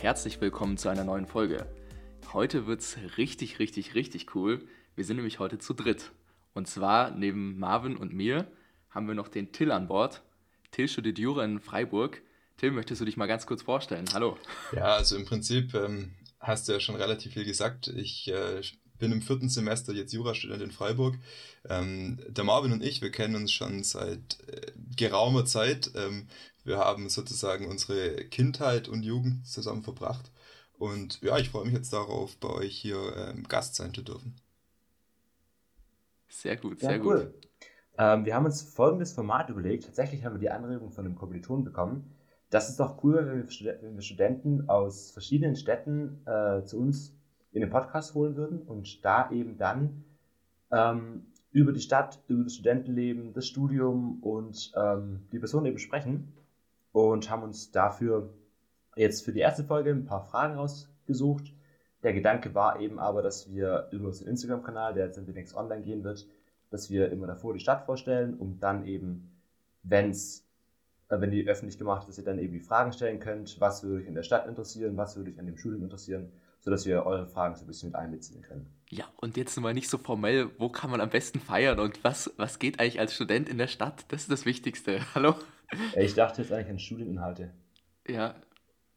Herzlich willkommen zu einer neuen Folge. Heute wird's richtig, richtig, richtig cool. Wir sind nämlich heute zu dritt. Und zwar neben Marvin und mir haben wir noch den Till an Bord. Till studiert Jura in Freiburg. Till, möchtest du dich mal ganz kurz vorstellen? Hallo. Ja, also im Prinzip ähm, hast du ja schon relativ viel gesagt. Ich äh, bin im vierten Semester jetzt Jurastudent in Freiburg. Ähm, der Marvin und ich, wir kennen uns schon seit äh, geraumer Zeit. Ähm, wir haben sozusagen unsere Kindheit und Jugend zusammen verbracht. Und ja, ich freue mich jetzt darauf, bei euch hier ähm, Gast sein zu dürfen. Sehr gut, sehr ja, cool. gut. Ähm, wir haben uns folgendes Format überlegt. Tatsächlich haben wir die Anregung von einem Kommiliton bekommen. Das ist doch cool, wenn wir, wenn wir Studenten aus verschiedenen Städten äh, zu uns in den Podcast holen würden und da eben dann ähm, über die Stadt, über das Studentenleben, das Studium und ähm, die Person eben sprechen und haben uns dafür jetzt für die erste Folge ein paar Fragen rausgesucht. Der Gedanke war eben aber, dass wir über unseren Instagram-Kanal, der jetzt demnächst online gehen wird, dass wir immer davor die Stadt vorstellen, um dann eben, wenn's, äh, wenn die öffentlich gemacht ist, dass ihr dann eben die Fragen stellen könnt, was würde euch in der Stadt interessieren, was würde euch an dem Studium interessieren sodass wir eure Fragen so ein bisschen mit einbeziehen können. Ja, und jetzt mal nicht so formell, wo kann man am besten feiern und was, was geht eigentlich als Student in der Stadt? Das ist das Wichtigste. Hallo? Ich dachte jetzt eigentlich an Studieninhalte. Ja,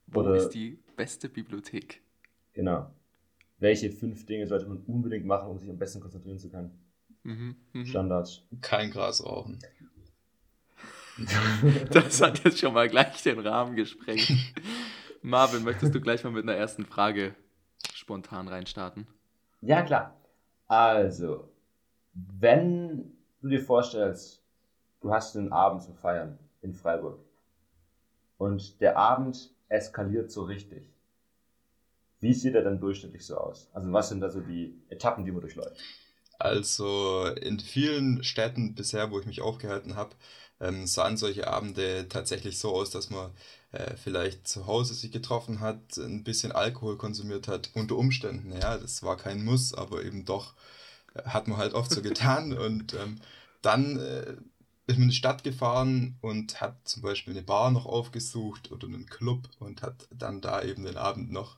wo Oder, ist die beste Bibliothek? Genau. Welche fünf Dinge sollte man unbedingt machen, um sich am besten konzentrieren zu können? Mhm, mh. Standards. Kein Gras rauchen. das hat jetzt schon mal gleich den Rahmen gesprengt. Marvin, möchtest du gleich mal mit einer ersten Frage spontan reinstarten? Ja, klar. Also, wenn du dir vorstellst, du hast einen Abend zu feiern in Freiburg und der Abend eskaliert so richtig. Wie sieht er denn durchschnittlich so aus? Also was sind da so die Etappen, die man durchläuft? Also in vielen Städten bisher, wo ich mich aufgehalten habe, ähm, sahen solche Abende tatsächlich so aus, dass man äh, vielleicht zu Hause sich getroffen hat, ein bisschen Alkohol konsumiert hat, unter Umständen. Ja, das war kein Muss, aber eben doch äh, hat man halt oft so getan. Und ähm, dann äh, ist in die Stadt gefahren und hat zum Beispiel eine Bar noch aufgesucht oder einen Club und hat dann da eben den Abend noch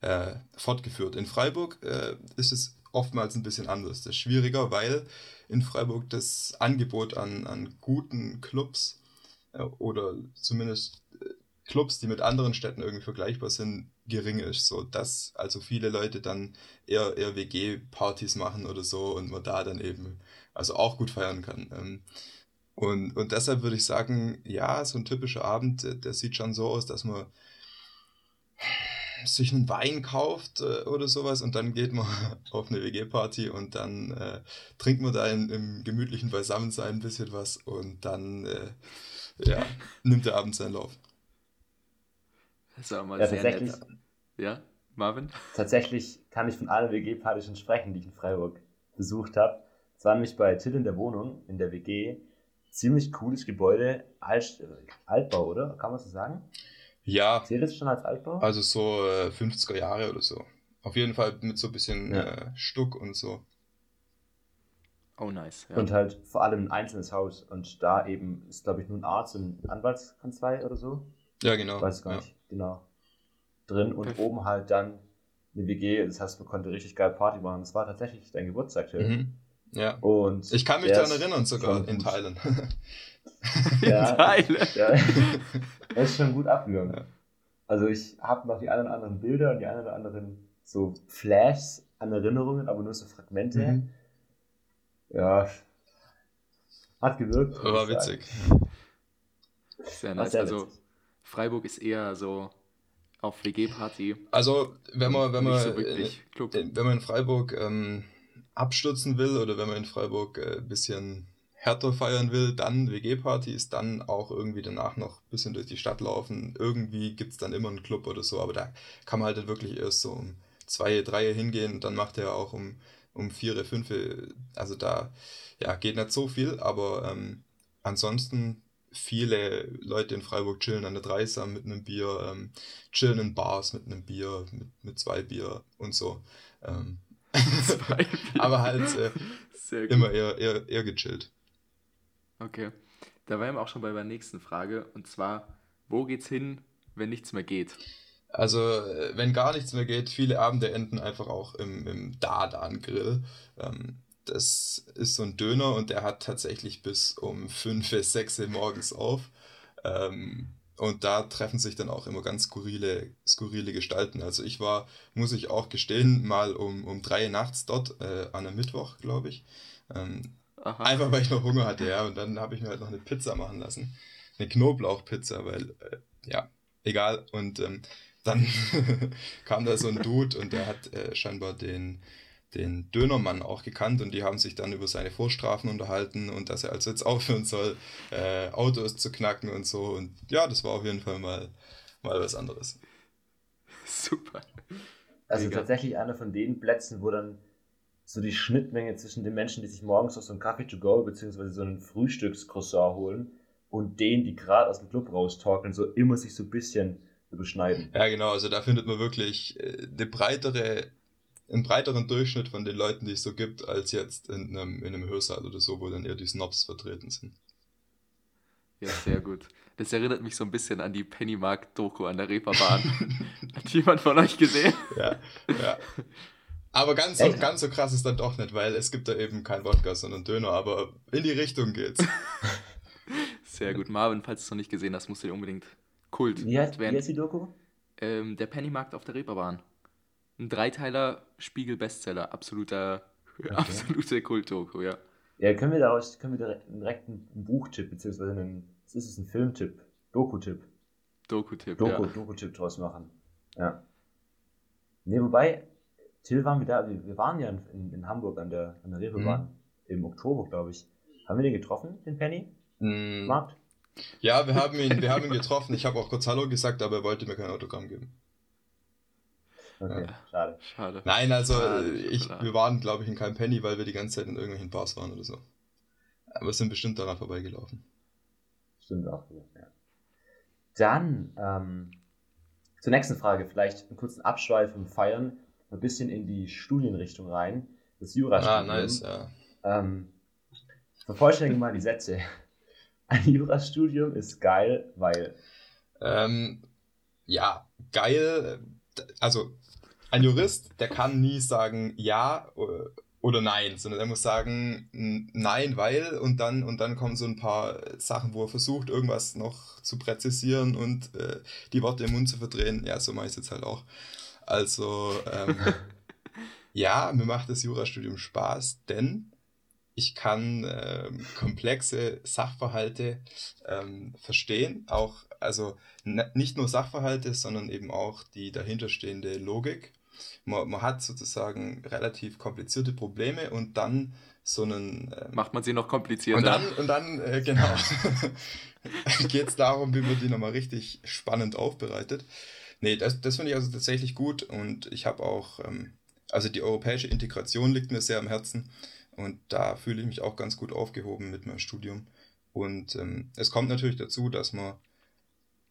äh, fortgeführt. In Freiburg äh, ist es oftmals ein bisschen anders. Das ist schwieriger, weil in Freiburg das Angebot an, an guten Clubs äh, oder zumindest äh, Clubs, die mit anderen Städten irgendwie vergleichbar sind, gering ist. So dass also viele Leute dann eher, eher WG-Partys machen oder so und man da dann eben also auch gut feiern kann. Ähm, und, und deshalb würde ich sagen, ja, so ein typischer Abend, der, der sieht schon so aus, dass man sich einen Wein kauft äh, oder sowas und dann geht man auf eine WG-Party und dann äh, trinkt man da in, im gemütlichen Beisammensein ein bisschen was und dann äh, ja, nimmt der Abend seinen Lauf. Das auch mal ja, sehr nett. Ja, Marvin? Tatsächlich kann ich von allen WG-Partys schon sprechen, die ich in Freiburg besucht habe. Es war nämlich bei Till in der Wohnung, in der WG. Ziemlich cooles Gebäude, Alt, Altbau, oder? Kann man so sagen? Ja. Zählt das schon als Altbau? Also so äh, 50er Jahre oder so. Auf jeden Fall mit so ein bisschen ja. äh, Stuck und so. Oh, nice. Ja. Und halt vor allem ein einzelnes Haus. Und da eben ist, glaube ich, nur ein Arzt und eine Anwaltskanzlei oder so. Ja, genau. Ich weiß gar ja. nicht. Genau. Drin und Perfekt. oben halt dann eine WG. Das heißt, man konnte richtig geil Party machen. Das war tatsächlich dein Geburtstag, Till. Mhm. Ja. Und ich kann mich daran erinnern, sogar in Teilen. ja, in Teilen. Ja. Das ist schon gut abgegangen. Ja. Also ich habe noch die ein oder anderen Bilder und die ein oder anderen so Flashs an Erinnerungen, aber nur so Fragmente. Mhm. Ja, hat gewirkt. War witzig. Sehr nice. Sehr also witzig. Freiburg ist eher so auf WG-Party. Also wenn man, wenn man, so in, wenn man in Freiburg ähm, abstürzen will oder wenn man in Freiburg ein äh, bisschen härter feiern will, dann WG-Partys, dann auch irgendwie danach noch ein bisschen durch die Stadt laufen. Irgendwie gibt es dann immer einen Club oder so, aber da kann man halt dann wirklich erst so um zwei, drei hingehen und dann macht er auch um, um vier, fünf, also da ja, geht nicht so viel, aber ähm, ansonsten viele Leute in Freiburg chillen an der Dreisam mit einem Bier, ähm, chillen in Bars mit einem Bier, mit, mit zwei Bier und so. Ähm, aber halt äh, immer eher, eher, eher gechillt. Okay. Da wären wir auch schon bei der nächsten Frage. Und zwar, wo geht's hin wenn nichts mehr geht? Also, äh, wenn gar nichts mehr geht, viele Abende enden einfach auch im, im Dardan-Grill. Ähm, das ist so ein Döner und der hat tatsächlich bis um 5, 6 Uhr morgens auf. Ähm, und da treffen sich dann auch immer ganz skurrile, skurrile Gestalten. Also ich war, muss ich auch gestehen, mal um, um drei nachts dort, äh, an einem Mittwoch, glaube ich. Ähm, einfach weil ich noch Hunger hatte, ja. Und dann habe ich mir halt noch eine Pizza machen lassen. Eine Knoblauchpizza, weil, äh, ja, egal. Und ähm, dann kam da so ein Dude und der hat äh, scheinbar den, den Dönermann auch gekannt und die haben sich dann über seine Vorstrafen unterhalten und dass er also jetzt aufhören soll, äh, Autos zu knacken und so. Und ja, das war auf jeden Fall mal, mal was anderes. Super. Also Mega. tatsächlich einer von den Plätzen, wo dann so die Schnittmenge zwischen den Menschen, die sich morgens noch so einen Kaffee to go beziehungsweise so einen Frühstückscroissant holen und denen, die gerade aus dem Club raustalken, so immer sich so ein bisschen überschneiden. Ja, genau, also da findet man wirklich äh, eine breitere einen breiteren Durchschnitt von den Leuten, die es so gibt, als jetzt in einem, in einem Hörsaal oder so, wo dann eher die Snobs vertreten sind. Ja, sehr gut. Das erinnert mich so ein bisschen an die Pennymark-Doku an der Reeperbahn. Hat jemand von euch gesehen? Ja, ja. Aber ganz so, ganz so krass ist dann doch nicht, weil es gibt da eben kein Wodka, sondern Döner, aber in die Richtung geht's. Sehr gut. Marvin, falls du es noch nicht gesehen hast, musst du dir unbedingt Kult. Wie heißt, wie heißt die Doku? Ähm, der Pennymarkt auf der Reeperbahn. Ein Dreiteiler Spiegel-Bestseller. Absoluter, okay. absolute Kultdoku, ja. Ja, können wir daraus können wir direkt einen, Buchtipp, beziehungsweise einen, was ist es, ein Filmtipp, Doku-Tipp. Doku-Tipp, Doku, ja. Doku-Tipp draus machen. Ja. Ne, wobei, Till waren wir da, wir, wir waren ja in, in, Hamburg an der, an der Reeperbahn mhm. im Oktober, glaube ich. Haben wir den getroffen, den Penny? Mhm. Markt? Ja, wir haben ihn, wir haben ihn getroffen. Ich habe auch kurz Hallo gesagt, aber er wollte mir kein Autogramm geben. Okay, schade. Schade. Nein, also schade, ich, wir waren, glaube ich, in keinem Penny, weil wir die ganze Zeit in irgendwelchen Bars waren oder so. Aber wir sind bestimmt daran vorbeigelaufen. Stimmt auch, ja. Dann ähm, zur nächsten Frage, vielleicht einen kurzen Abschweif und Feiern, ein bisschen in die Studienrichtung rein. Das Jurastudium. Ah, nice, ja. Ähm, vervollständigen mal die Sätze. Ein Jurastudium ist geil, weil. Ähm, ja, geil. Also ein Jurist, der kann nie sagen ja oder nein, sondern er muss sagen nein, weil und dann und dann kommen so ein paar Sachen, wo er versucht, irgendwas noch zu präzisieren und äh, die Worte im Mund zu verdrehen. Ja, so mache ich es jetzt halt auch. Also ähm, ja, mir macht das Jurastudium Spaß, denn ich kann ähm, komplexe Sachverhalte ähm, verstehen, auch also nicht nur Sachverhalte, sondern eben auch die dahinterstehende Logik man, man hat sozusagen relativ komplizierte Probleme und dann so einen. Ähm, Macht man sie noch komplizierter. Und dann, und dann äh, genau, geht es darum, wie man die nochmal richtig spannend aufbereitet. Nee, das, das finde ich also tatsächlich gut und ich habe auch, ähm, also die europäische Integration liegt mir sehr am Herzen und da fühle ich mich auch ganz gut aufgehoben mit meinem Studium. Und ähm, es kommt natürlich dazu, dass man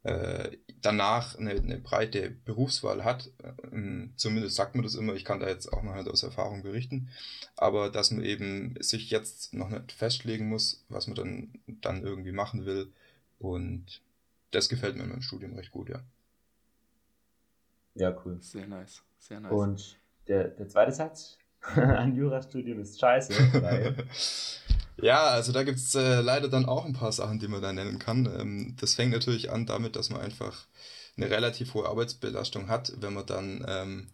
äh, danach eine, eine, breite Berufswahl hat. Ähm, zumindest sagt man das immer, ich kann da jetzt auch noch nicht aus Erfahrung berichten, aber dass man eben sich jetzt noch nicht festlegen muss, was man dann, dann irgendwie machen will. Und das gefällt mir in meinem Studium recht gut, ja. Ja, cool. Sehr nice, sehr nice. Und der, der zweite Satz, ein Jurastudium ist scheiße, weil Ja, also da gibt es äh, leider dann auch ein paar Sachen, die man da nennen kann. Ähm, das fängt natürlich an damit, dass man einfach eine relativ hohe Arbeitsbelastung hat, wenn man dann, ähm,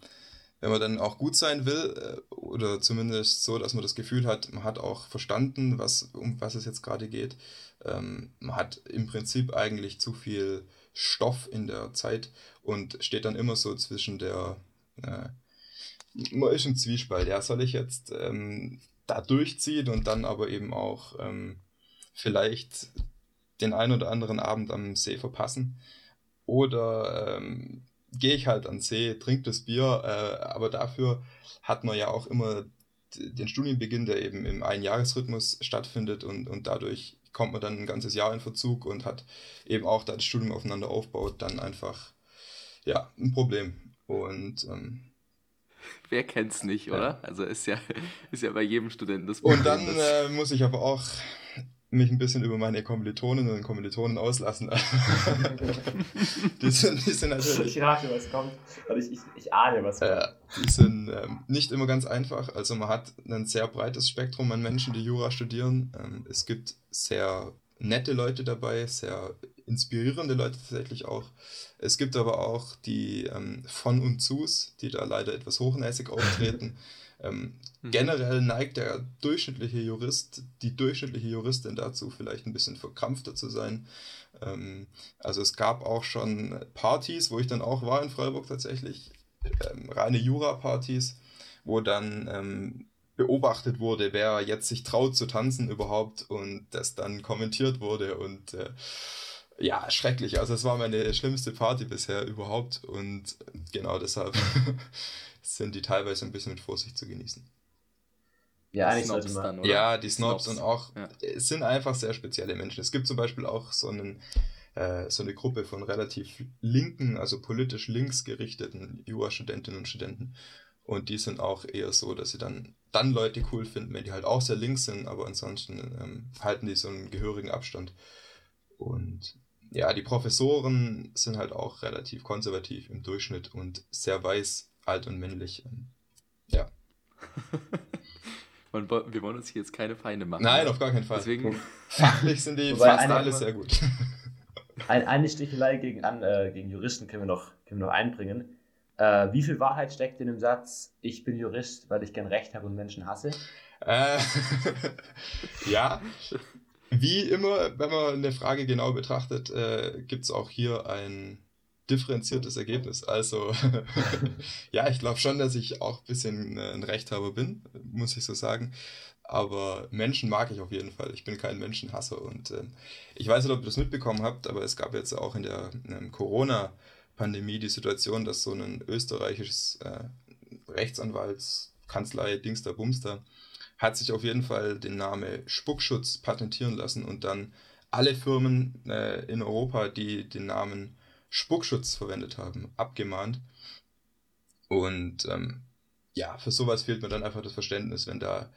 wenn man dann auch gut sein will, äh, oder zumindest so, dass man das Gefühl hat, man hat auch verstanden, was, um was es jetzt gerade geht. Ähm, man hat im Prinzip eigentlich zu viel Stoff in der Zeit und steht dann immer so zwischen der, äh, man ist im Zwiespalt. Ja, soll ich jetzt ähm, da durchzieht und dann aber eben auch ähm, vielleicht den ein oder anderen Abend am See verpassen. Oder ähm, gehe ich halt an See, trinke das Bier, äh, aber dafür hat man ja auch immer den Studienbeginn, der eben im Einjahresrhythmus stattfindet und, und dadurch kommt man dann ein ganzes Jahr in Verzug und hat eben auch, da das Studium aufeinander aufbaut, dann einfach ja, ein Problem. Und ähm, Wer kennt's nicht, oder? Also ist ja, ist ja bei jedem Studenten das Problem. Und dann äh, muss ich aber auch mich ein bisschen über meine Kommilitoninnen und Kommilitonen auslassen. die, sind, die sind natürlich. Ich rate, was kommt. Oder ich, ich, ich ahne, was kommt. Ja, die sind ähm, nicht immer ganz einfach. Also man hat ein sehr breites Spektrum an Menschen, die Jura studieren. Ähm, es gibt sehr nette Leute dabei, sehr inspirierende Leute tatsächlich auch. Es gibt aber auch die ähm, von und zus, die da leider etwas hochnäsig auftreten. Ähm, mhm. Generell neigt der durchschnittliche Jurist, die durchschnittliche Juristin dazu, vielleicht ein bisschen verkrampfter zu sein. Ähm, also es gab auch schon Partys, wo ich dann auch war in Freiburg tatsächlich, ähm, reine Jura-Partys, wo dann ähm, beobachtet wurde, wer jetzt sich traut zu tanzen überhaupt und das dann kommentiert wurde und äh, ja, schrecklich. Also es war meine schlimmste Party bisher überhaupt und genau deshalb sind die teilweise ein bisschen mit Vorsicht zu genießen. Ja, eigentlich sollte man. Dann, oder? Ja, die Snobs, Snobs. und auch, ja. es sind einfach sehr spezielle Menschen. Es gibt zum Beispiel auch so, einen, äh, so eine Gruppe von relativ linken, also politisch links gerichteten Jura-Studentinnen und Studenten. Und die sind auch eher so, dass sie dann, dann Leute cool finden, wenn die halt auch sehr links sind, aber ansonsten ähm, halten die so einen gehörigen Abstand. Und ja, die Professoren sind halt auch relativ konservativ im Durchschnitt und sehr weiß alt und männlich. Ja. wir wollen uns hier jetzt keine Feinde machen. Nein, ne? auf gar keinen Fall. Deswegen fachlich sind die Wobei fast alle sehr gut. Ein, eine Stichelei gegen, an, äh, gegen Juristen können wir noch, können wir noch einbringen. Äh, wie viel Wahrheit steckt in dem Satz, ich bin Jurist, weil ich gern Recht habe und Menschen hasse? Äh, ja, wie immer, wenn man eine Frage genau betrachtet, äh, gibt es auch hier ein differenziertes Ergebnis. Also, ja, ich glaube schon, dass ich auch ein bisschen äh, ein Rechthaber bin, muss ich so sagen. Aber Menschen mag ich auf jeden Fall. Ich bin kein Menschenhasser. Und äh, ich weiß nicht, ob ihr das mitbekommen habt, aber es gab jetzt auch in der Corona-Pandemie die Situation, dass so ein österreichisches äh, Rechtsanwaltskanzlei Dingster Bumster hat sich auf jeden Fall den Namen Spuckschutz patentieren lassen und dann alle Firmen äh, in Europa, die den Namen Spuckschutz verwendet haben, abgemahnt. Und ähm, ja, für sowas fehlt mir dann einfach das Verständnis, wenn da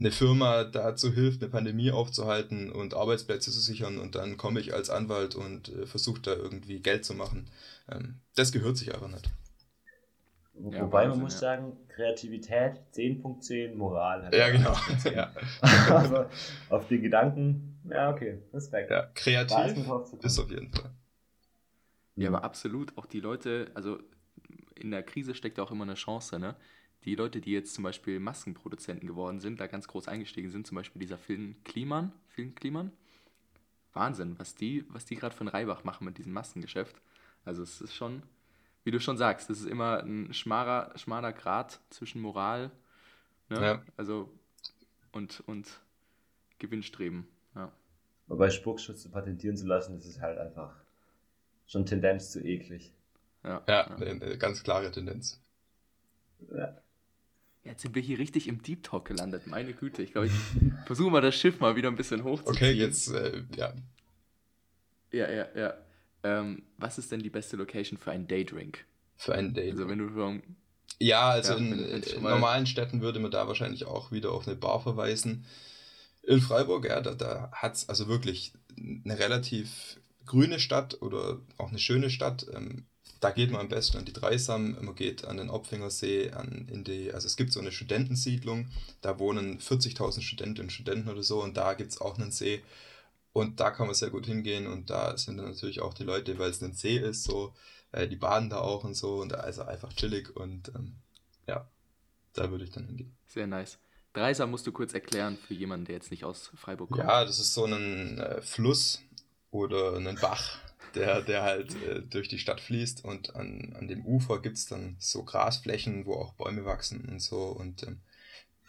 eine Firma dazu hilft, eine Pandemie aufzuhalten und Arbeitsplätze zu sichern und dann komme ich als Anwalt und äh, versuche da irgendwie Geld zu machen. Ähm, das gehört sich aber nicht. Ja, Wobei man muss ja. sagen, Kreativität 10.10, Moral. ja, genau. ja. also auf den Gedanken, ja, okay, Respekt. Ja, kreativ ist auf jeden Fall. Ja, aber absolut. Auch die Leute, also in der Krise steckt auch immer eine Chance, ne? Die Leute, die jetzt zum Beispiel Maskenproduzenten geworden sind, da ganz groß eingestiegen sind, zum Beispiel dieser Film Kliman, Film Kliman. Wahnsinn, was die, was die gerade ein Reibach machen mit diesem Maskengeschäft. Also es ist schon, wie du schon sagst, es ist immer ein schmaler, schmaler Grad zwischen Moral, ne? Ja. Also und, und Gewinnstreben. Ja. Wobei Spuckschutz patentieren zu lassen, das ist halt einfach schon Tendenz zu eklig. Ja, ja, ja. Eine, ganz klare Tendenz. Ja. Jetzt sind wir hier richtig im Deep Talk gelandet, meine Güte. Ich glaube, ich versuche mal das Schiff mal wieder ein bisschen hochzuziehen. Okay, jetzt, äh, ja. Ja, ja, ja. Ähm, was ist denn die beste Location für einen Daydrink? Für einen Daydrink? Also wenn du vom, Ja, also ja, in, in normalen Städten würde man da wahrscheinlich auch wieder auf eine Bar verweisen. In Freiburg, ja, da, da hat es also wirklich eine relativ grüne Stadt oder auch eine schöne Stadt. Ähm, da geht man am besten an die Dreisam, man geht an den Opfingersee, an, in die, also es gibt so eine Studentensiedlung, da wohnen 40.000 Studentinnen und Studenten oder so und da gibt es auch einen See und da kann man sehr gut hingehen und da sind dann natürlich auch die Leute, weil es ein See ist, so, äh, die baden da auch und so und da ist einfach chillig und ähm, ja, da würde ich dann hingehen. Sehr nice. Dreisam musst du kurz erklären für jemanden, der jetzt nicht aus Freiburg kommt. Ja, das ist so ein äh, Fluss, oder einen Bach, der, der halt äh, durch die Stadt fließt und an, an dem Ufer gibt es dann so Grasflächen, wo auch Bäume wachsen und so und ähm,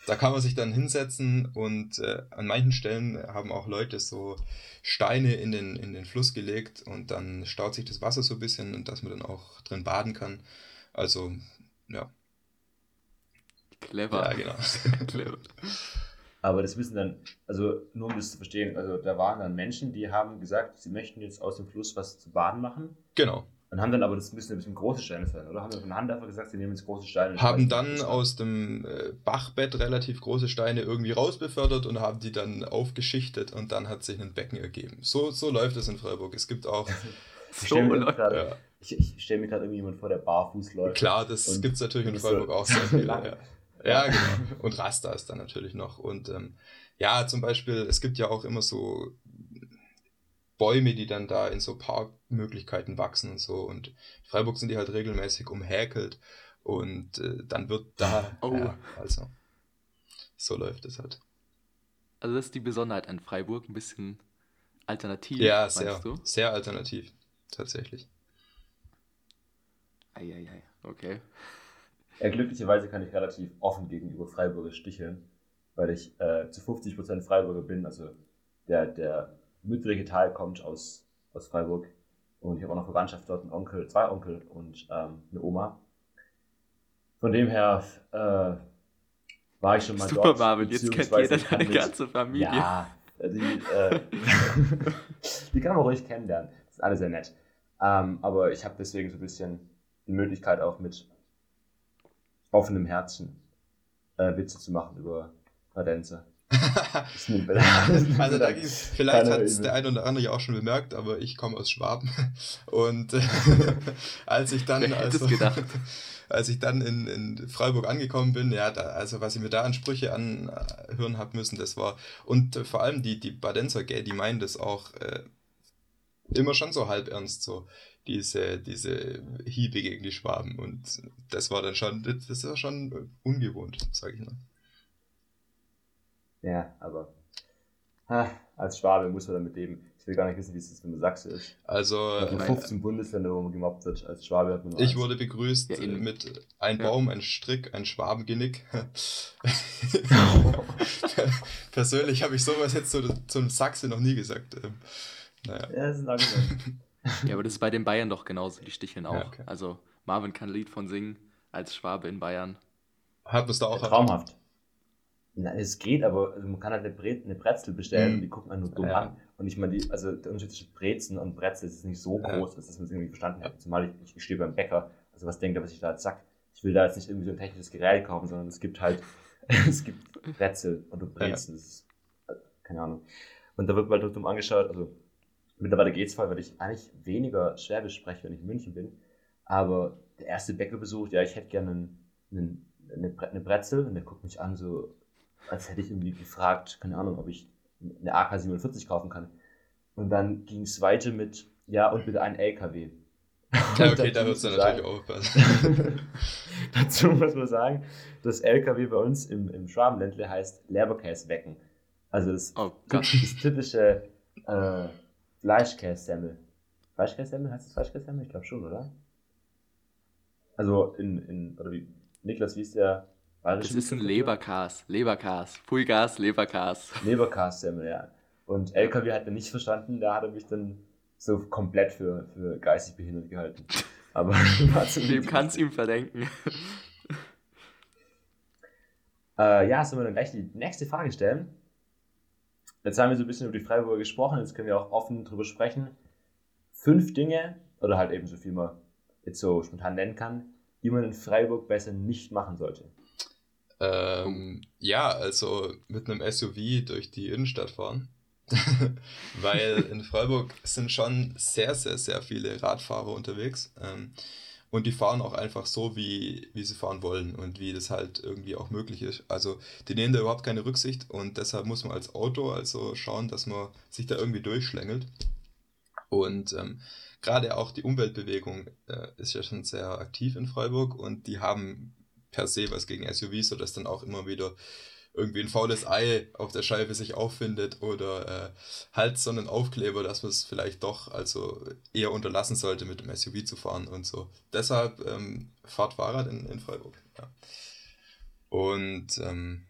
da kann man sich dann hinsetzen und äh, an manchen Stellen haben auch Leute so Steine in den, in den Fluss gelegt und dann staut sich das Wasser so ein bisschen und dass man dann auch drin baden kann. Also, ja. Clever. Ja, genau. Clever. Aber das wissen dann, also nur um das zu verstehen, also da waren dann Menschen, die haben gesagt, sie möchten jetzt aus dem Fluss was zu baden machen. Genau. Und haben dann aber das müssen ein bisschen große Steine sein, oder? Haben wir von Hand einfach gesagt, sie nehmen jetzt große Steine. Haben dann aus dem äh, Bachbett relativ große Steine irgendwie rausbefördert und haben die dann aufgeschichtet und dann hat sich ein Becken ergeben. So, so läuft es in Freiburg. Es gibt auch. ich stelle mir gerade ja. ich, ich stell mir irgendjemand vor, der barfuß läuft. Klar, das gibt es natürlich in Freiburg so auch sehr viele. ja. ja, genau. Und Rasta ist dann natürlich noch. Und ähm, ja, zum Beispiel, es gibt ja auch immer so Bäume, die dann da in so Parkmöglichkeiten wachsen und so. Und in Freiburg sind die halt regelmäßig umhäkelt und äh, dann wird da. Oh. Ja, also, so läuft es halt. Also, das ist die Besonderheit an Freiburg, ein bisschen alternativ. Ja, sehr, du? sehr alternativ, tatsächlich. Eieiei, okay. Ja, glücklicherweise kann ich relativ offen gegenüber Freiburger sticheln, weil ich äh, zu 50% Freiburger bin. Also der, der mütterliche Teil kommt aus, aus Freiburg. Und ich habe auch noch Verwandtschaft dort, einen Onkel, zwei Onkel und ähm, eine Oma. Von dem her äh, war ich schon mal Super, dort. Super, Marvin, jetzt kennt jeder deine ganze Familie. Ja, die, äh, die kann man ruhig kennenlernen. Das ist alles sehr nett. Ähm, aber ich habe deswegen so ein bisschen die Möglichkeit auch mit offenem Herzen äh, Witze zu machen über Kadenze. also da ging's, vielleicht hat es der eine oder andere ja auch schon bemerkt, aber ich komme aus Schwaben. Und als ich dann also, als ich dann in, in Freiburg angekommen bin, ja, da, also was ich mir da an Sprüche anhören habe müssen, das war und äh, vor allem die die Badenzer, gell, die meinen das auch äh, immer schon so halb ernst so diese diese Hiebe gegen die Schwaben. Und das war dann schon das war schon ungewohnt, sage ich mal. Ja, aber ha, als Schwabe muss man damit leben. Ich will gar nicht wissen, wie es ist, wenn du Sachse ist. Also. In 15 Bundesländer, wo man gemobbt wird. Als Schwabe hat man Ich wurde begrüßt ja, mit ein Baum, ein Strick, ein Schwabengenick. Persönlich habe ich sowas jetzt zu, zum Sachse noch nie gesagt. Ähm, naja. Ja, das ist ein ja, aber das ist bei den Bayern doch genauso, die sticheln auch. Ja, okay. Also Marvin kann ein Lied von singen als Schwabe in Bayern. Hat es da auch. Traumhaft. Na, es geht, aber also man kann halt eine, Bre eine Brezel bestellen mhm. und die gucken einen nur dumm ja. an. Und ich meine, die, also der Unterschied zwischen Brezen und Brezel ist nicht so groß, dass man es irgendwie verstanden hat. Zumal ich, ich stehe beim Bäcker, also was denkt er, was ich da jetzt sag? Ich will da jetzt nicht irgendwie so ein technisches Gerät kaufen, sondern es gibt halt, es gibt Brezel oder Brezen, ja. ist, keine Ahnung. Und da wird man halt dumm angeschaut, also mittlerweile geht's voll, weil ich eigentlich weniger Schwäbisch spreche, wenn ich in München bin. Aber der erste Bäckerbesuch, ja, ich hätte gerne einen, einen, eine, eine Brezel und der guckt mich an so, als hätte ich irgendwie gefragt, keine Ahnung, ob ich eine AK-47 kaufen kann. Und dann ging es weiter mit, ja, und bitte ein LKW. Ja, okay, da wird es dann natürlich aufpassen. dazu muss man sagen, das LKW bei uns im, im Schwabenländle heißt Leberkäswecken. Also das, oh das typische äh, Fleischkässemmel. Fleischkässemmel heißt das Fleischkässemmel? Ich glaube schon, oder? Also in, in oder wie, Niklas, wie ist der das ist ein Leberkas, Leberkas, Fullgas, Leberkas. Leberkas-Semmel, ja. Und LKW hat er nicht verstanden, da hat er mich dann so komplett für, für geistig behindert gehalten. Aber Wem kannst ihm verdenken? Äh, ja, sollen wir dann gleich die nächste Frage stellen? Jetzt haben wir so ein bisschen über die Freiburger gesprochen, jetzt können wir auch offen drüber sprechen. Fünf Dinge, oder halt eben so viel man jetzt so spontan nennen kann, die man in Freiburg besser nicht machen sollte. Ähm, ja, also mit einem SUV durch die Innenstadt fahren. Weil in Freiburg sind schon sehr, sehr, sehr viele Radfahrer unterwegs. Ähm, und die fahren auch einfach so, wie, wie sie fahren wollen und wie das halt irgendwie auch möglich ist. Also die nehmen da überhaupt keine Rücksicht und deshalb muss man als Auto also schauen, dass man sich da irgendwie durchschlängelt. Und ähm, gerade auch die Umweltbewegung äh, ist ja schon sehr aktiv in Freiburg und die haben per se was gegen SUVs, sodass dann auch immer wieder irgendwie ein faules Ei auf der Scheibe sich auffindet oder äh, halt so einen Aufkleber, dass man es vielleicht doch also eher unterlassen sollte, mit dem SUV zu fahren und so. Deshalb ähm, fahrt Fahrrad in, in Freiburg. Ja. Und ähm,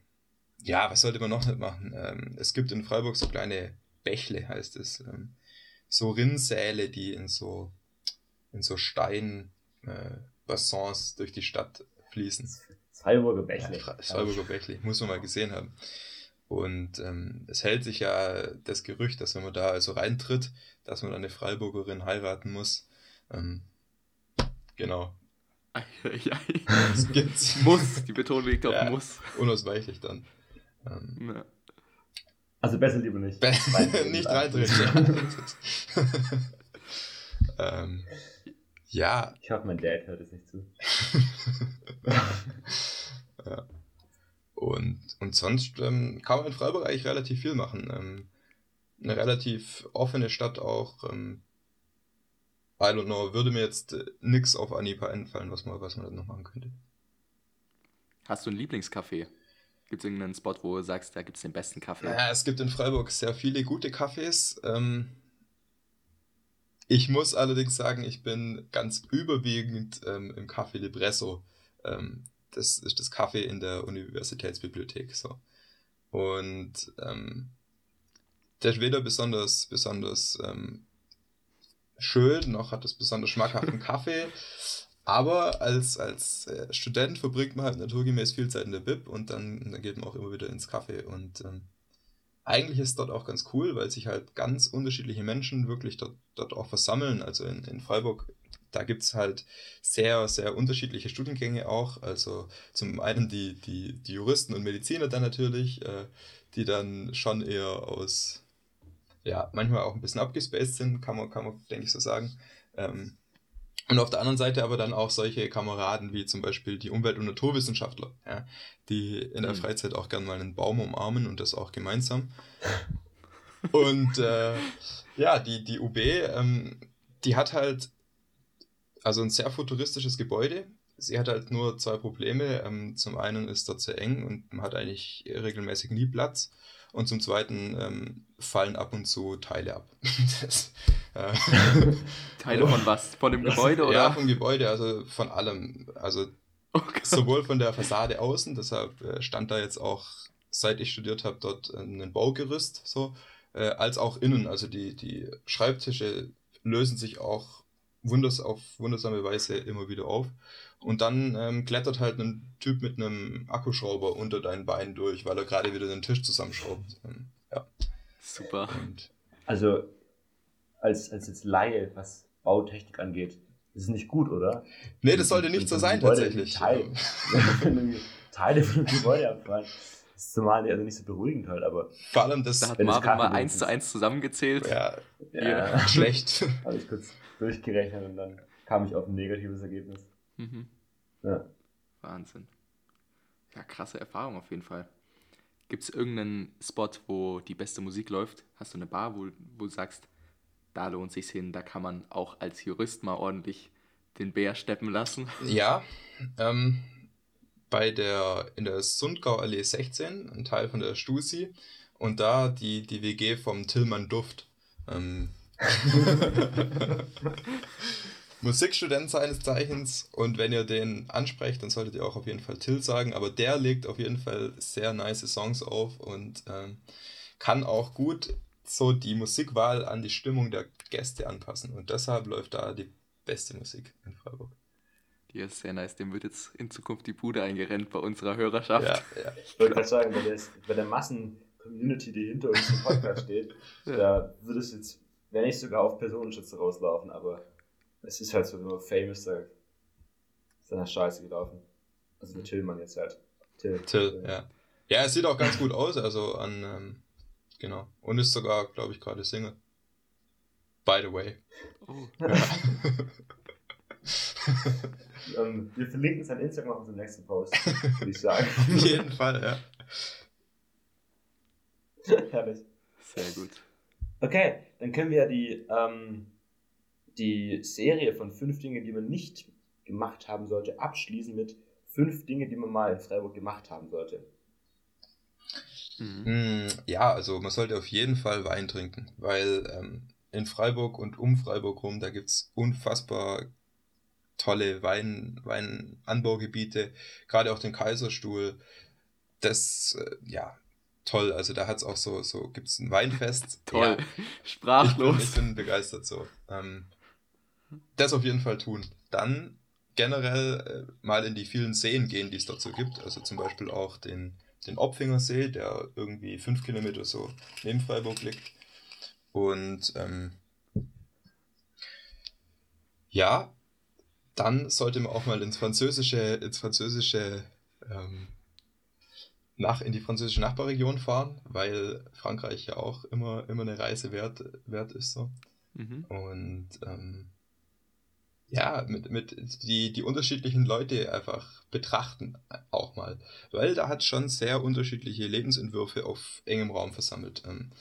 ja, was sollte man noch nicht machen? Ähm, es gibt in Freiburg so kleine Bächle, heißt es. Ähm, so Rinnsäle, die in so, in so Stein äh, durch die Stadt fließen. Freiburger Bächle. Ja, Freiburger Bächle, muss man mal gesehen haben. Und ähm, es hält sich ja das Gerücht, dass wenn man da also reintritt, dass man dann eine Freiburgerin heiraten muss. Ähm, Genau. Es gibt's. muss, die Betonung liegt auf ja, muss. Unausweichlich dann. Ähm, ja. Also besser lieber nicht. Be nicht reintreten. ähm, ja. Ich hoffe, mein Dad hört es nicht zu. ja. Und, und sonst ähm, kann man in Freiburg eigentlich relativ viel machen. Ähm, eine relativ offene Stadt auch. Ähm, I don't know, würde mir jetzt äh, nix auf Anhieb einfallen, was man, was man da noch machen könnte. Hast du ein Lieblingscafé? Gibt es irgendeinen Spot, wo du sagst, da gibt es den besten Kaffee? Ja, es gibt in Freiburg sehr viele gute Cafés. Ähm, ich muss allerdings sagen, ich bin ganz überwiegend ähm, im Café Libresso. Ähm, das ist das Café in der Universitätsbibliothek. So. Und ähm, der ist weder besonders, besonders ähm, schön, noch hat es besonders schmackhaften Kaffee. Aber als, als äh, Student verbringt man halt naturgemäß viel Zeit in der Bib und dann, dann geht man auch immer wieder ins Café. Und ähm, eigentlich ist dort auch ganz cool, weil sich halt ganz unterschiedliche Menschen wirklich dort, dort auch versammeln. Also in, in Freiburg, da gibt es halt sehr, sehr unterschiedliche Studiengänge auch. Also zum einen die, die, die Juristen und Mediziner dann natürlich, äh, die dann schon eher aus ja, manchmal auch ein bisschen abgespaced sind, kann man, kann man denke ich, so sagen. Ähm, und auf der anderen Seite aber dann auch solche Kameraden wie zum Beispiel die Umwelt- und Naturwissenschaftler, ja, die in der mhm. Freizeit auch gern mal einen Baum umarmen und das auch gemeinsam. Und äh, ja, die, die UB, ähm, die hat halt also ein sehr futuristisches Gebäude. Sie hat halt nur zwei Probleme. Ähm, zum einen ist dort sehr eng und man hat eigentlich regelmäßig nie Platz. Und zum Zweiten ähm, fallen ab und zu Teile ab. das, äh, Teile von was? Von dem Gebäude oder? Ja, vom Gebäude, also von allem. Also oh sowohl von der Fassade außen, deshalb äh, stand da jetzt auch, seit ich studiert habe, dort ein Baugerüst, so, äh, als auch innen. Also die, die Schreibtische lösen sich auch wunders auf wundersame Weise immer wieder auf. Und dann ähm, klettert halt ein Typ mit einem Akkuschrauber unter deinen Beinen durch, weil er gerade wieder den Tisch zusammenschraubt. Ähm, ja. Super. Und also, als, als jetzt Laie, was Bautechnik angeht, ist es nicht gut, oder? Nee, das sollte nicht so sein, tatsächlich. Teil, Teile von dem Gebäude abfallen. Ist zumal also nicht so beruhigend halt, aber. Vor allem das. Da hat Marvin mal eins zu eins zusammengezählt. Ja, ja. schlecht. Habe ich kurz durchgerechnet und dann kam ich auf ein negatives Ergebnis. Mhm. Ja. Wahnsinn. Ja, krasse Erfahrung auf jeden Fall. Gibt es irgendeinen Spot, wo die beste Musik läuft? Hast du eine Bar, wo, wo du sagst, da lohnt sich hin, da kann man auch als Jurist mal ordentlich den Bär steppen lassen? Ja, ähm, bei der, in der Sundgau Allee 16, ein Teil von der Stusi, und da die, die WG vom Tillmann Duft. Ähm, Musikstudent seines Zeichens. Und wenn ihr den ansprecht, dann solltet ihr auch auf jeden Fall Till sagen, aber der legt auf jeden Fall sehr nice Songs auf und ähm, kann auch gut so die Musikwahl an die Stimmung der Gäste anpassen. Und deshalb läuft da die beste Musik in Freiburg. Die ist sehr nice, dem wird jetzt in Zukunft die Bude eingerennt bei unserer Hörerschaft. Ja, ja. Ich wollte gerade sagen, bei der, bei der Massen-Community, die hinter uns im Podcast steht, ja. da würde es jetzt, wenn nicht sogar auf Personenschütze rauslaufen, aber es ist halt so nur famous, da ist dann scheiße gelaufen. Also der Tillmann jetzt halt. Till, Till ja. Ja, es sieht auch ganz gut aus, also an, ähm, genau. Und ist sogar, glaube ich, gerade Single. By the way. Oh. Ja. ähm, wir verlinken sein Instagram auf unserem nächsten Post, würde ich sagen. Auf jeden Fall, ja. Herrlich. Sehr gut. Okay, dann können wir ja die ähm, die Serie von fünf Dingen, die man nicht gemacht haben sollte, abschließen mit fünf Dinge, die man mal in Freiburg gemacht haben sollte. Mhm. Ja, also man sollte auf jeden Fall Wein trinken, weil ähm, in Freiburg und um Freiburg rum, da gibt es unfassbar tolle Wein, Weinanbaugebiete, gerade auch den Kaiserstuhl. Das, äh, ja, toll. Also da hat es auch so, so gibt es ein Weinfest. toll, ja, sprachlos. Ich bin, ich bin begeistert so. Ähm, das auf jeden Fall tun. Dann generell äh, mal in die vielen Seen gehen, die es dazu gibt. Also zum Beispiel auch den, den Opfinger See, der irgendwie fünf Kilometer so neben Freiburg liegt. Und ähm, ja, dann sollte man auch mal ins französische, ins französische ähm, nach, in die französische Nachbarregion fahren, weil Frankreich ja auch immer, immer eine Reise wert, wert ist. So. Mhm. Und ähm, ja, mit, mit die, die unterschiedlichen Leute einfach betrachten auch mal. Weil da hat schon sehr unterschiedliche Lebensentwürfe auf engem Raum versammelt. Ähm,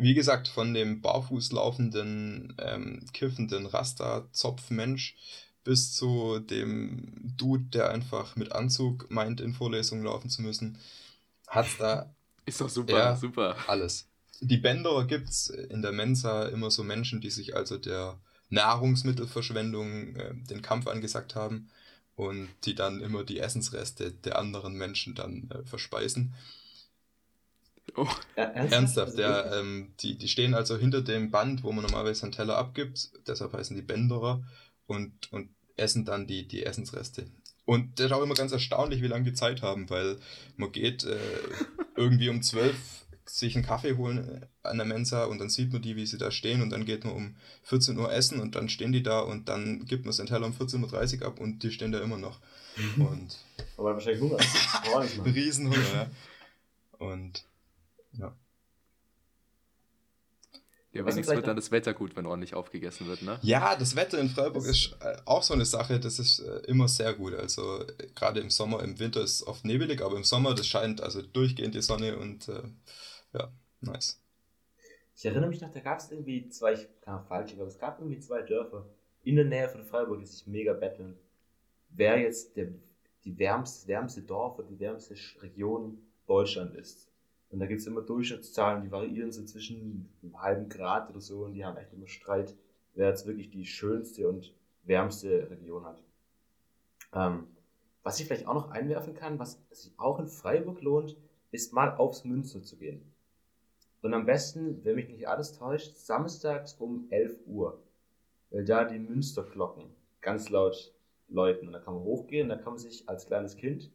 wie gesagt, von dem barfuß laufenden, ähm, kiffenden Rasta-Zopfmensch bis zu dem Dude, der einfach mit Anzug meint, in Vorlesungen laufen zu müssen, hat's da. Ist doch super, ja, super. Alles. Die Bänder gibt's in der Mensa immer so Menschen, die sich also der Nahrungsmittelverschwendung äh, den Kampf angesagt haben und die dann immer die Essensreste der anderen Menschen dann äh, verspeisen. Oh. Ernsthaft, also ja. Ähm, die, die stehen also hinter dem Band, wo man normalerweise einen Teller abgibt, deshalb heißen die Bänderer und, und essen dann die, die Essensreste. Und das ist auch immer ganz erstaunlich, wie lange die Zeit haben, weil man geht äh, irgendwie um 12 sich einen Kaffee holen äh, an der Mensa und dann sieht man die, wie sie da stehen und dann geht man um 14 Uhr essen und dann stehen die da und dann gibt man seinen Teller um 14.30 Uhr ab und die stehen da immer noch. Mhm. Und Aber wahrscheinlich Hunger. Riesenhunger, ja. Und ja. Ja, wenigstens wird dann das Wetter gut, wenn ordentlich aufgegessen wird, ne? Ja, das Wetter in Freiburg das ist äh, auch so eine Sache, das ist äh, immer sehr gut. Also gerade im Sommer, im Winter ist es oft nebelig, aber im Sommer, das scheint also durchgehend die Sonne und äh, ja, nice. Ich erinnere mich noch, da gab es irgendwie zwei, ich kann falsch, aber es gab irgendwie zwei Dörfer in der Nähe von Freiburg, die sich mega betteln. Wer jetzt der, die wärmste, wärmste Dorf oder die wärmste Region Deutschland ist. Und da gibt es immer Durchschnittszahlen, die variieren so zwischen einem halben Grad oder so und die haben echt immer Streit, wer jetzt wirklich die schönste und wärmste Region hat. Ähm, was ich vielleicht auch noch einwerfen kann, was sich auch in Freiburg lohnt, ist mal aufs Münster zu gehen. Und am besten, wenn mich nicht alles täuscht, samstags um 11 Uhr. Weil da die Münsterglocken ganz laut läuten. Und da kann man hochgehen, da kann man sich als kleines Kind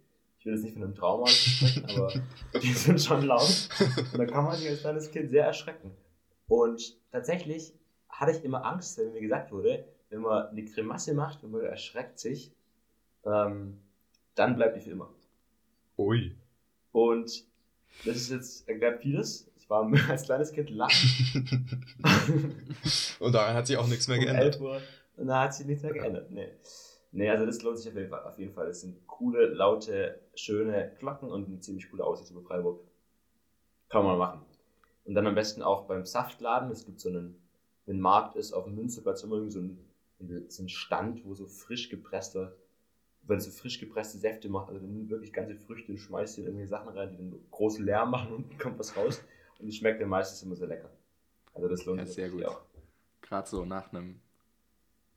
ich will jetzt nicht von einem Trauma sprechen, aber die sind schon laut. Und da kann man sich als kleines Kind sehr erschrecken. Und tatsächlich hatte ich immer Angst, wenn mir gesagt wurde, wenn man eine Grimasse macht und man erschreckt sich, ähm, dann bleibt die für immer. Ui. Und das ist jetzt erklärt vieles. Ich war als kleines Kind lachen. und daran hat sich auch nichts mehr geändert. Und da hat sich nichts mehr geändert. Nee. Nee, also das lohnt sich auf jeden Fall. Auf jeden Fall. Das sind coole, laute, schöne Glocken und eine ziemlich coole Aussicht über Freiburg. Kann man mal machen. Und dann am besten auch beim Saftladen. Es gibt so einen, wenn Markt ist, auf dem Münsterplatz immer so ein, so ein Stand, wo so frisch gepresste, wenn so frisch gepresste Säfte macht. Also dann wirklich ganze Früchte und schmeißt dir irgendwie Sachen rein, die dann großen Lärm machen und dann kommt was raus. Und es schmeckt dann meistens immer sehr lecker. Also das lohnt ja, sich sehr gut. auch. Gerade so nach einem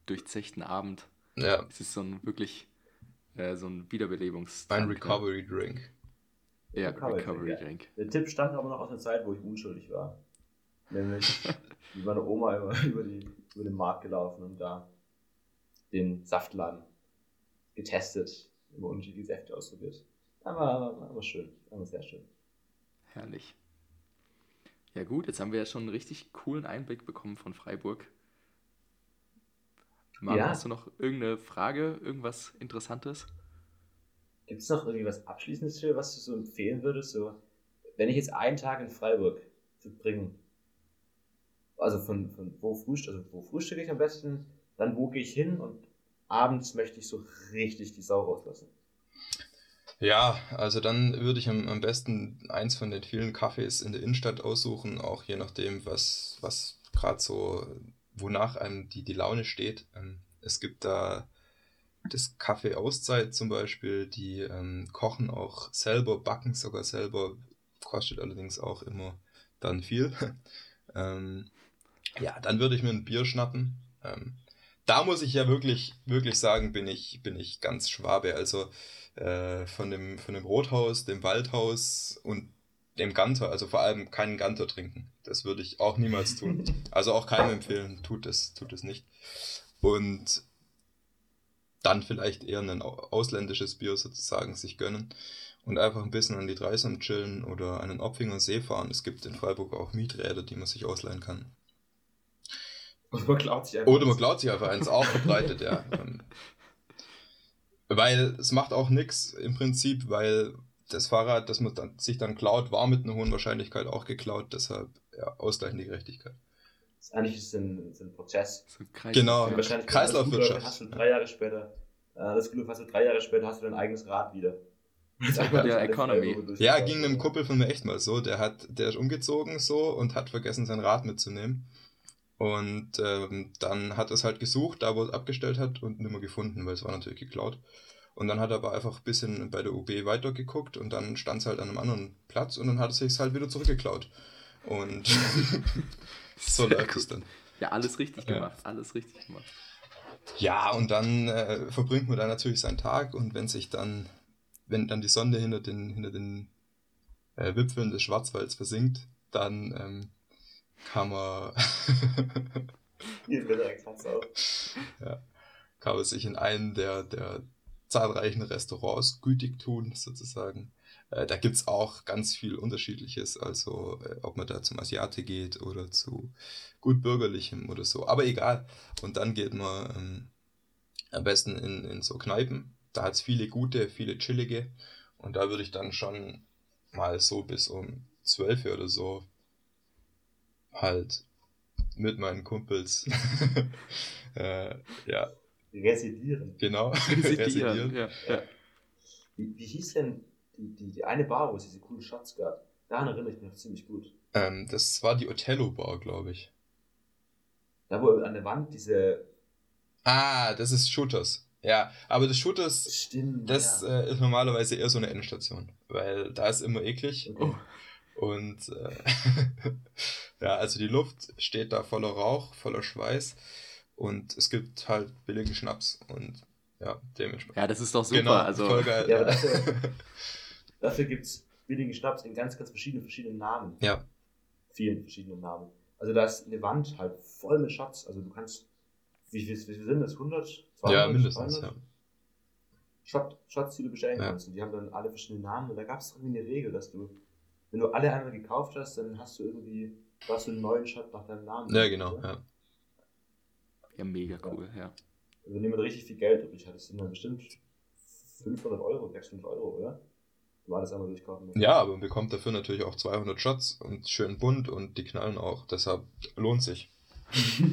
durchzechten Abend ja. Es ist so ein wirklich äh, so ein Wiederbelebungs. Ein ne? Recovery Drink. Ja, Recovery, Recovery Drink. Der Tipp stand aber noch aus der Zeit, wo ich unschuldig war. Nämlich mit meiner Oma immer über, die, über den Markt gelaufen und da den Saftladen getestet, immer unterschiedliche Säfte ausprobiert. Aber, aber, aber schön, aber sehr schön. Herrlich. Ja gut, jetzt haben wir ja schon einen richtig coolen Einblick bekommen von Freiburg. Marvin, ja. hast du noch irgendeine Frage, irgendwas Interessantes? Gibt es noch irgendwie was Abschließendes, für, was du so empfehlen würdest? So, wenn ich jetzt einen Tag in Freiburg verbringe, also von, von wo, frühst also wo frühstücke ich am besten, dann wo gehe ich hin und abends möchte ich so richtig die Sau rauslassen. Ja, also dann würde ich am, am besten eins von den vielen Cafés in der Innenstadt aussuchen, auch je nachdem, was, was gerade so wonach einem die, die Laune steht. Ähm, es gibt da das Kaffee Auszeit zum Beispiel, die ähm, kochen auch selber, backen sogar selber, kostet allerdings auch immer dann viel. ähm, ja, dann würde ich mir ein Bier schnappen. Ähm, da muss ich ja wirklich, wirklich sagen, bin ich, bin ich ganz Schwabe. Also äh, von, dem, von dem Rothaus, dem Waldhaus und dem Ganter, also vor allem keinen Ganter trinken. Das würde ich auch niemals tun. Also auch keinem empfehlen, tut es, tut es nicht. Und dann vielleicht eher ein ausländisches Bier sozusagen sich gönnen und einfach ein bisschen an die Dreisam chillen oder an den Opfinger See fahren. Es gibt in Freiburg auch Mieträder, die man sich ausleihen kann. Oder man klaut sich einfach Oder man klaut sich einfach eins, auch verbreitet, ja. Ähm, weil es macht auch nichts im Prinzip, weil das Fahrrad, das man dann, sich dann klaut, war mit einer hohen Wahrscheinlichkeit auch geklaut, deshalb ja, ausgleichende Gerechtigkeit. Das ist eigentlich ist ein, ist ein Prozess. Kreis- Genau. Kreislaufwirtschaft. Hast du drei Jahre später, äh, das Glück hast du drei Jahre später hast du dein eigenes Rad wieder. Das einfach der Economy. Ja, ging einem Kumpel von mir echt mal so. Der hat, der ist umgezogen so und hat vergessen, sein Rad mitzunehmen. Und ähm, dann hat er es halt gesucht, da wo es abgestellt hat und nimmer gefunden, weil es war natürlich geklaut. Und dann hat er aber einfach ein bisschen bei der UB weitergeguckt und dann stand es halt an einem anderen Platz und dann hat er sich halt wieder zurückgeklaut. Und so läuft es dann. Ja, alles richtig Ja. gemacht, alles richtig gemacht. Ja, und dann äh, verbringt man da natürlich seinen Tag und wenn sich dann, wenn dann die Sonne hinter den, hinter den äh, Wipfeln des Schwarzwalds versinkt, dann ähm, kann man auf. kann man sich in einen der, der zahlreichen Restaurants gütig tun, sozusagen. Äh, da gibt's auch ganz viel Unterschiedliches, also äh, ob man da zum Asiate geht oder zu gut bürgerlichem oder so, aber egal. Und dann geht man ähm, am besten in, in so Kneipen. Da hat's viele gute, viele chillige. Und da würde ich dann schon mal so bis um 12 Uhr oder so halt mit meinen Kumpels äh, ja, Residieren. Genau. Residieren, ja, ja. Wie, wie hieß denn die, die, die eine Bar, wo es diese coolen Shots gab? Daran erinnere ich mich noch ziemlich gut. Ähm, das war die Othello Bar, glaube ich. Da wo an der Wand diese. Ah, das ist Shooters. Ja, aber das Shooters, Stimmt. das ja. äh, ist normalerweise eher so eine Endstation, weil da ist immer eklig Okay. und äh, ja, also die Luft steht da voller Rauch, voller Schweiß und es gibt halt billigen Schnaps und ja, dementsprechend. Ja, das ist doch super. genau, also, voll geil. Ja, aber dafür, dafür gibt es billigen Schnaps in ganz, ganz verschiedenen, verschiedenen Namen. ja, Vielen verschiedenen Namen. Also da ist eine Wand halt voll mit Shots. Also du kannst. Wie viel, wie viel sind das? 100? 200? ja, mindestens, 200? ja. Shots, die du bestellen Ja. kannst. Und die haben dann alle verschiedene Namen. Und da gab es irgendwie eine Regel, dass du, wenn du alle einmal gekauft hast, dann hast du irgendwie, hast du einen neuen Shot nach deinem Namen. Ja, genau, ja. Ja, mega cool, ja. Also wenn jemand richtig viel Geld übrig hat, das sind dann bestimmt 500 Euro, 600 Euro, oder? Du alles einmal durchkaufen. Ja, aber man bekommt dafür natürlich auch 200 Shots und schön bunt und die knallen auch. Deshalb lohnt sich.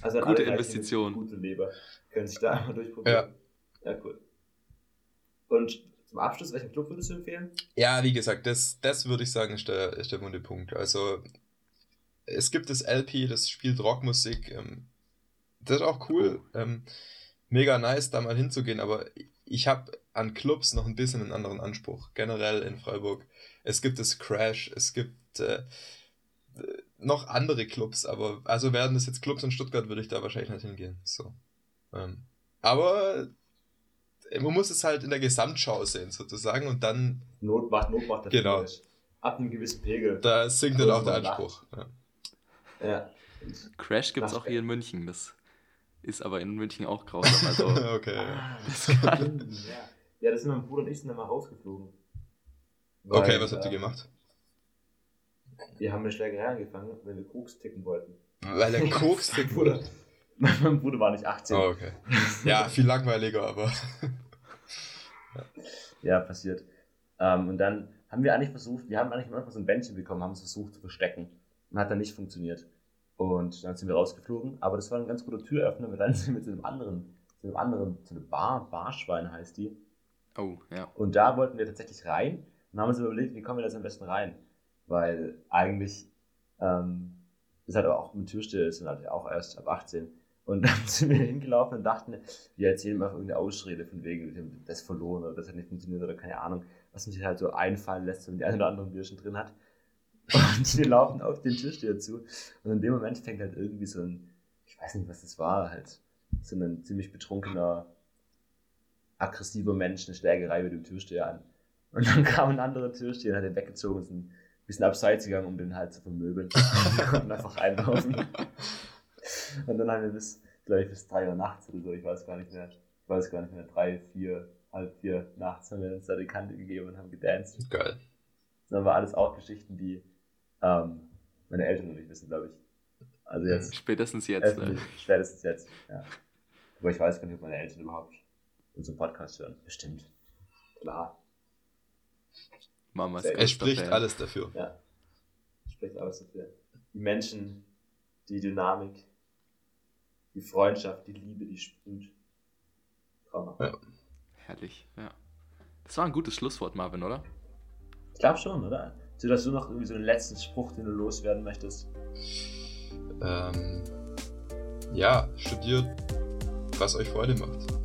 Also Gute Investition. Gute Leber. Können sich da einmal durchprobieren. Ja. cool. Und zum Abschluss, welchen Club würdest du empfehlen? Ja, wie gesagt, das, das würde ich sagen, ist der, ist der wunde Punkt. Also, es gibt das LP, das spielt Rockmusik. Ähm, das ist auch cool. Ähm, mega nice, da mal hinzugehen, aber ich habe an Clubs noch ein bisschen einen anderen Anspruch. Generell in Freiburg. Es gibt das Crash, es gibt äh, noch andere Clubs, aber also werden das jetzt Clubs in Stuttgart, würde ich da wahrscheinlich nicht hingehen. So. Ähm, aber man muss es halt in der Gesamtschau sehen, sozusagen, und dann Not macht, Not macht Genau. Fleisch. Ab einem gewissen Pegel. Da sinkt dann auch der Anspruch. Ja. Ja. Crash gibt es auch hier in München. Das ist aber in München auch grausam. Also, okay. ja. Ah, Das kann- ja. ja, das sind mein Bruder und ich sind dann mal rausgeflogen. Okay, Weil, was habt ihr äh, gemacht? Wir haben eine Schlägerei angefangen, weil wir Koks ticken wollten. Weil er Koks ticken Bruder, wurde. mein Bruder war nicht 18. Oh, okay. Ja, viel langweiliger, aber. Ja, passiert. Ähm, und dann haben wir eigentlich versucht, wir haben eigentlich Anfang so ein Bändchen bekommen, haben es versucht zu verstecken. Und hat dann nicht funktioniert. Und dann sind wir rausgeflogen. Aber das war ein ganz guter Türöffner, weil dann sind wir zu einem anderen, zu einem anderen, zu einer Bar, Barschwein heißt die. oh, ja. Und da wollten wir tatsächlich rein und haben uns überlegt, wie kommen wir da jetzt am besten rein? Weil eigentlich ähm, ist halt auch mit Türsteher ist halt auch erst ab 18. Und dann sind wir hingelaufen und dachten, wir erzählen mal irgendeine Ausrede von wegen, das verloren oder das hat nicht funktioniert oder keine Ahnung, was man sich halt so einfallen lässt, wenn die ein oder andere Bierchen drin hat. Und wir laufen auf den Türsteher zu und in dem Moment fängt halt irgendwie so ein, ich weiß nicht, was das war, halt so ein ziemlich betrunkener, aggressiver Mensch eine Schlägerei mit dem Türsteher an. Und dann kam ein anderer Türsteher und hat den weggezogen und ist ein bisschen abseits gegangen, um den halt zu vermöbeln. Wir konnten einfach einlaufen. Und dann haben wir bis, glaube ich, bis drei Uhr nachts oder so, ich weiß gar nicht mehr, ich weiß gar nicht mehr, drei, vier, halb vier nachts haben wir uns da die Kante gegeben und haben gedanced. Geil. Das waren aber alles auch Geschichten, die ähm, meine Eltern noch nicht wissen, glaube ich. Also jetzt. Spätestens jetzt. Äh, spätestens jetzt, ja. Aber ich weiß gar nicht, ob meine Eltern überhaupt unseren Podcast hören. Bestimmt. Klar. Mama Es spricht alles dafür. Ja. Spricht alles dafür. Die Menschen, die Dynamik, die Freundschaft, die Liebe, die sprüht. Trauma. Ja. Herrlich, ja. Das war ein gutes Schlusswort, Marvin, oder? Ich glaube schon, oder? So, dass du noch irgendwie so einen letzten Spruch, den du loswerden möchtest. Ähm, ja, studiert, was euch Freude macht.